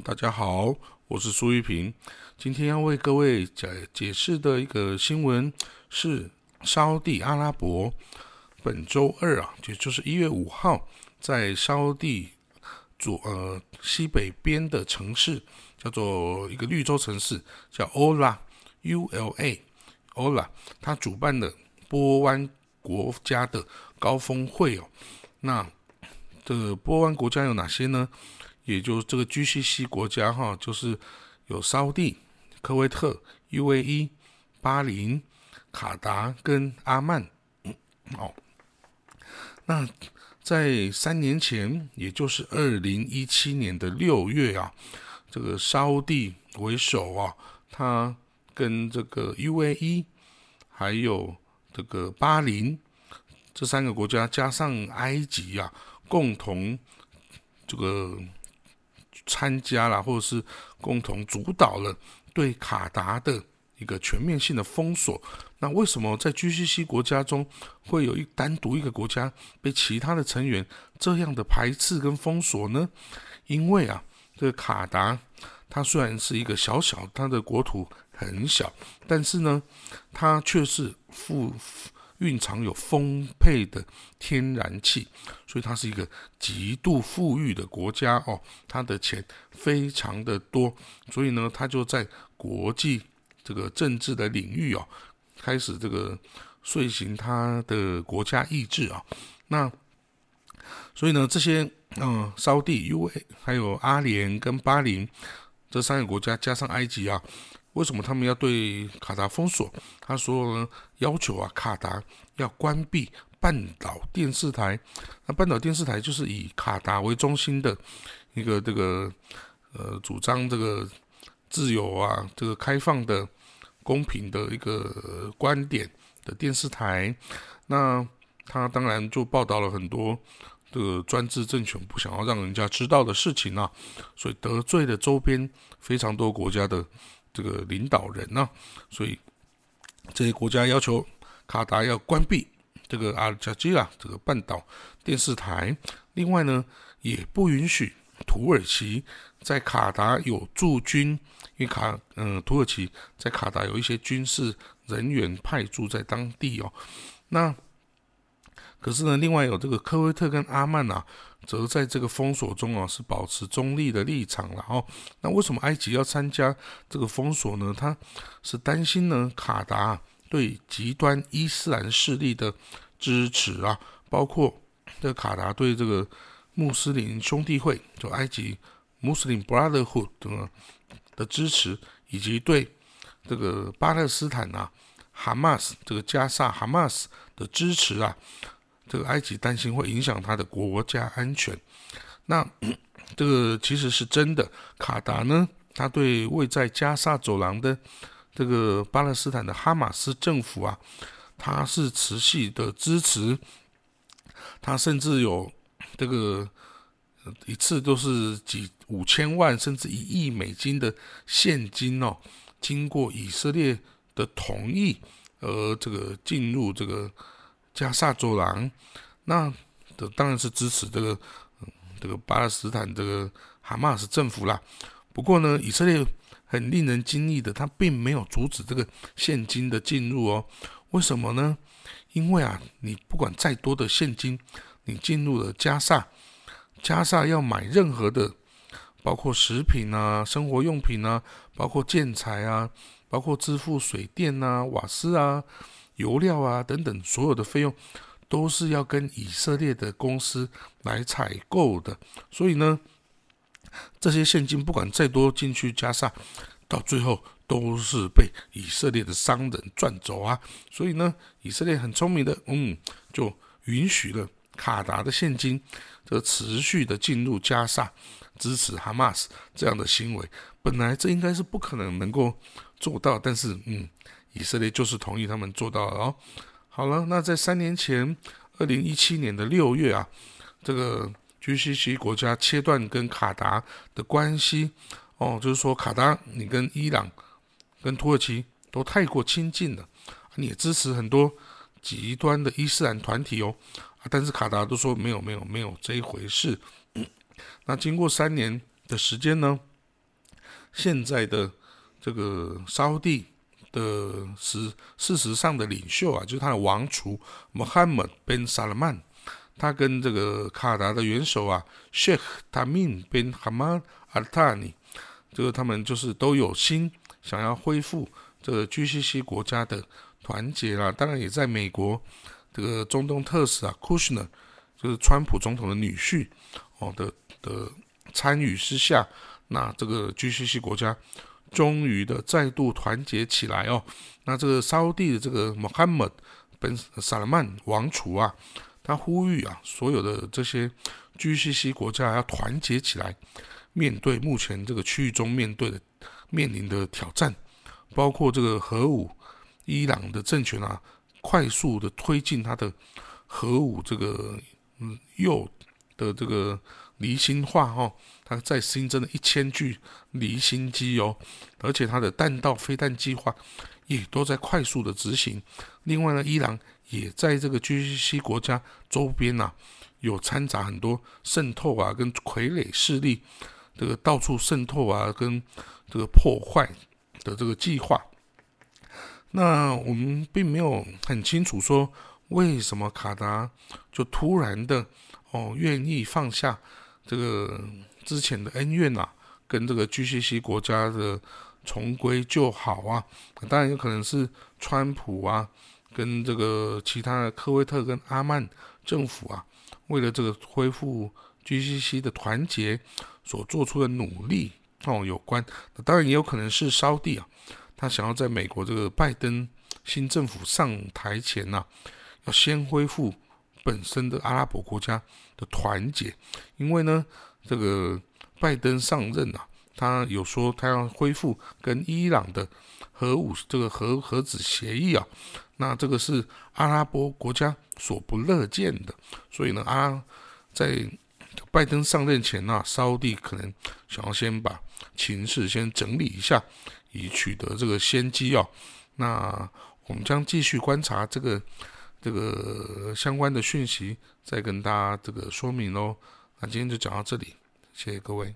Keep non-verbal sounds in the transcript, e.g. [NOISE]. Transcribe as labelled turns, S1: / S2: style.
S1: 大家好，我是苏玉平。今天要为各位解解释的一个新闻是，沙地阿拉伯本周二啊，也就是一月五号，在沙地左呃西北边的城市，叫做一个绿洲城市，叫 Ola U L A Ola，他主办的波湾国家的高峰会哦。那这波湾国家有哪些呢？也就是这个 GCC 国家哈，就是有沙地、科威特、UAE、巴林、卡达跟阿曼。哦，那在三年前，也就是二零一七年的六月啊，这个沙地为首啊，他跟这个 UAE 还有这个巴林这三个国家，加上埃及啊，共同这个。参加了，或者是共同主导了对卡达的一个全面性的封锁。那为什么在 GCC 国家中会有一单独一个国家被其他的成员这样的排斥跟封锁呢？因为啊，这个卡达它虽然是一个小小，它的国土很小，但是呢，它却是富。蕴藏有丰沛的天然气，所以它是一个极度富裕的国家哦。它的钱非常的多，所以呢，它就在国际这个政治的领域哦，开始这个遂行它的国家意志啊。那所以呢，这些嗯，沙地、UA 还有阿联跟巴林这三个国家，加上埃及啊。为什么他们要对卡达封锁？他说呢，要求啊，卡达要关闭半岛电视台。那半岛电视台就是以卡达为中心的一个这个呃，主张这个自由啊，这个开放的、公平的一个观点的电视台。那他当然就报道了很多这个专制政权不想要让人家知道的事情啊，所以得罪了周边非常多国家的。这个领导人呢，所以这些国家要求卡达要关闭这个阿尔加基拉这个半岛电视台，另外呢，也不允许土耳其在卡达有驻军，因为卡嗯土耳其在卡达有一些军事人员派驻在当地哦，那。可是呢，另外有这个科威特跟阿曼啊，则在这个封锁中啊，是保持中立的立场了哦。那为什么埃及要参加这个封锁呢？他是担心呢，卡达对极端伊斯兰势力的支持啊，包括这个卡达对这个穆斯林兄弟会，就埃及 Muslim Brotherhood 的的支持，以及对这个巴勒斯坦啊，哈马斯这个加萨哈马斯的支持啊。这个埃及担心会影响他的国家安全，那 [CLEARS THROAT] 这个其实是真的。卡达呢，他对位在加沙走廊的这个巴勒斯坦的哈马斯政府啊，他是持续的支持，他甚至有这个一次都是几五千万甚至一亿美金的现金哦，经过以色列的同意而这个进入这个。加萨走廊，那的当然是支持这个，这个巴勒斯坦这个哈马斯政府啦。不过呢，以色列很令人惊异的，他并没有阻止这个现金的进入哦。为什么呢？因为啊，你不管再多的现金，你进入了加萨，加萨要买任何的，包括食品啊、生活用品啊、包括建材啊、包括支付水电啊、瓦斯啊。油料啊等等，所有的费用都是要跟以色列的公司来采购的。所以呢，这些现金不管再多进去加上，到最后都是被以色列的商人赚走啊。所以呢，以色列很聪明的，嗯，就允许了卡达的现金这持续的进入加沙，支持哈马斯这样的行为。本来这应该是不可能能够做到，但是嗯。以色列就是同意他们做到了哦。好了，那在三年前，二零一七年的六月啊，这个 GCC 国家切断跟卡达的关系哦，就是说卡达你跟伊朗、跟土耳其都太过亲近了，你也支持很多极端的伊斯兰团体哦，但是卡达都说没有没有没有这一回事。那经过三年的时间呢，现在的这个沙地的实事实上的领袖啊，就是他的王储 Mohammed bin Salman，他跟这个卡达的元首啊 Sheikh Tamim bin Hamad Al Thani，这个他们就是都有心想要恢复这个 GCC 国家的团结啊。当然，也在美国这个中东特使啊 Kushner，就是川普总统的女婿哦的的参与之下。那这个 GCC 国家终于的再度团结起来哦。那这个沙地的这个 Mohammed bin Salman 王储啊，他呼吁啊，所有的这些 GCC 国家要团结起来，面对目前这个区域中面对的面临的挑战，包括这个核武，伊朗的政权啊，快速的推进它的核武这个嗯铀的这个离心化哈。它再新增了一千具离心机哦，而且它的弹道飞弹计划也都在快速的执行。另外呢，伊朗也在这个 GCC 国家周边呐，有掺杂很多渗透啊，跟傀儡势力这个到处渗透啊，跟这个破坏的这个计划。那我们并没有很清楚说为什么卡达就突然的哦愿意放下这个。之前的恩怨呐，跟这个 GCC 国家的重归就好啊，当然有可能是川普啊，跟这个其他的科威特跟阿曼政府啊，为了这个恢复 GCC 的团结所做出的努力哦有关。当然也有可能是烧地啊，他想要在美国这个拜登新政府上台前呐，要先恢复本身的阿拉伯国家的团结，因为呢。这个拜登上任啊，他有说他要恢复跟伊朗的核武这个核核子协议啊，那这个是阿拉伯国家所不乐见的，所以呢，阿在拜登上任前呢，沙地可能想要先把情势先整理一下，以取得这个先机啊。那我们将继续观察这个这个相关的讯息，再跟大家这个说明喽。那今天就讲到这里，谢谢各位。